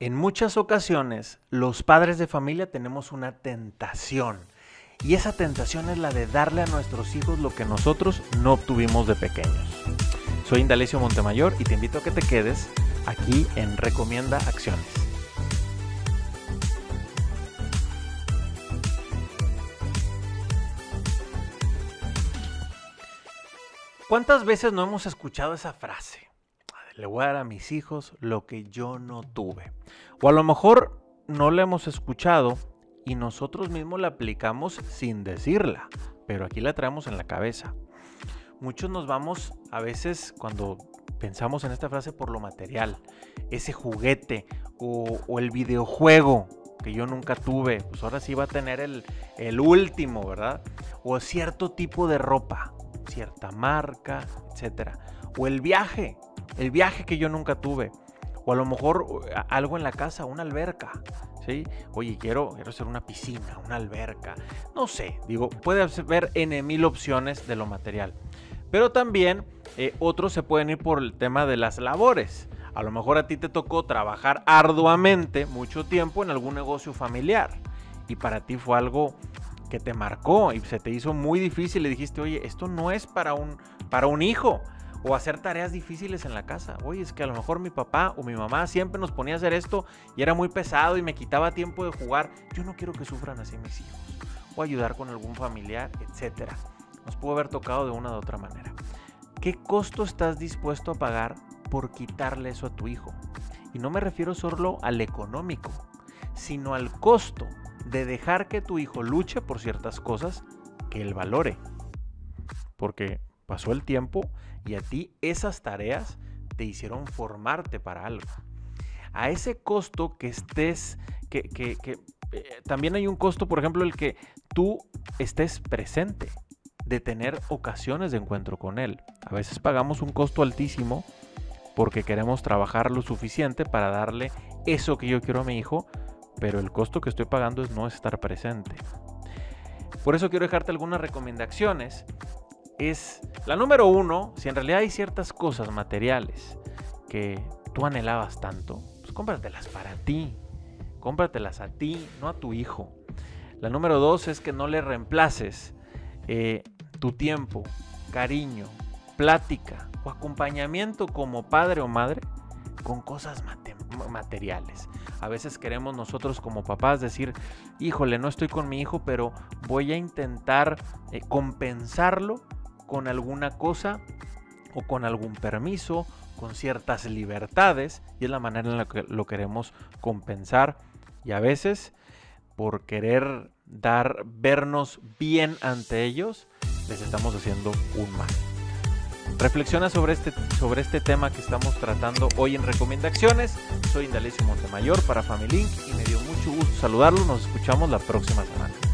En muchas ocasiones, los padres de familia tenemos una tentación. Y esa tentación es la de darle a nuestros hijos lo que nosotros no obtuvimos de pequeños. Soy Indalecio Montemayor y te invito a que te quedes aquí en Recomienda Acciones. ¿Cuántas veces no hemos escuchado esa frase? Le voy a dar a mis hijos lo que yo no tuve. O a lo mejor no la hemos escuchado y nosotros mismos la aplicamos sin decirla, pero aquí la traemos en la cabeza. Muchos nos vamos a veces cuando pensamos en esta frase por lo material, ese juguete o, el videojuego que yo nunca tuve, pues ahora sí va a tener el, el último, ¿verdad? O cierto tipo de ropa, cierta marca, etcétera. O el viaje, el viaje que yo nunca tuve. O a lo mejor algo en la casa, una alberca. ¿sí? Oye, quiero, quiero hacer una piscina, una alberca. No sé, digo, puede haber N mil opciones de lo material. Pero también eh, otros se pueden ir por el tema de las labores. A lo mejor a ti te tocó trabajar arduamente mucho tiempo en algún negocio familiar. Y para ti fue algo que te marcó y se te hizo muy difícil. Le dijiste, oye, esto no es para un, para un hijo o hacer tareas difíciles en la casa. Oye, es que a lo mejor mi papá o mi mamá siempre nos ponía a hacer esto y era muy pesado y me quitaba tiempo de jugar. Yo no quiero que sufran así mis hijos. O ayudar con algún familiar, etc. Nos pudo haber tocado de una u otra manera. ¿Qué costo estás dispuesto a pagar por quitarle eso a tu hijo? Y no me refiero solo al económico, sino al costo de dejar que tu hijo luche por ciertas cosas que él valore. Porque pasó el tiempo y a ti esas tareas te hicieron formarte para algo. A ese costo que estés, que, que, eh, también hay un costo, por ejemplo, el que tú estés presente, de tener ocasiones de encuentro con él. A veces pagamos un costo altísimo porque queremos trabajar lo suficiente para darle eso que yo quiero a mi hijo, pero el costo que estoy pagando es no estar presente. Por eso quiero dejarte algunas recomendaciones es la número uno, si en realidad hay ciertas cosas materiales que tú anhelabas tanto, pues cómpratelas para ti, cómpratelas a ti, no a tu hijo. La número dos es que no le reemplaces eh, tu tiempo, cariño, plática o acompañamiento como padre o madre con cosas materiales. A veces queremos nosotros como papás decir, híjole, no estoy con mi hijo, pero voy a intentar eh, compensarlo con alguna cosa o con algún permiso, con ciertas libertades y es la manera en la que lo queremos compensar y a veces por querer dar vernos bien ante ellos les estamos haciendo un mal. Reflexiona sobre este, sobre este tema que estamos tratando hoy en Recomendaciones. Soy Indalecio Montemayor para Family Link y me dio mucho gusto saludarlos. Nos escuchamos la próxima semana.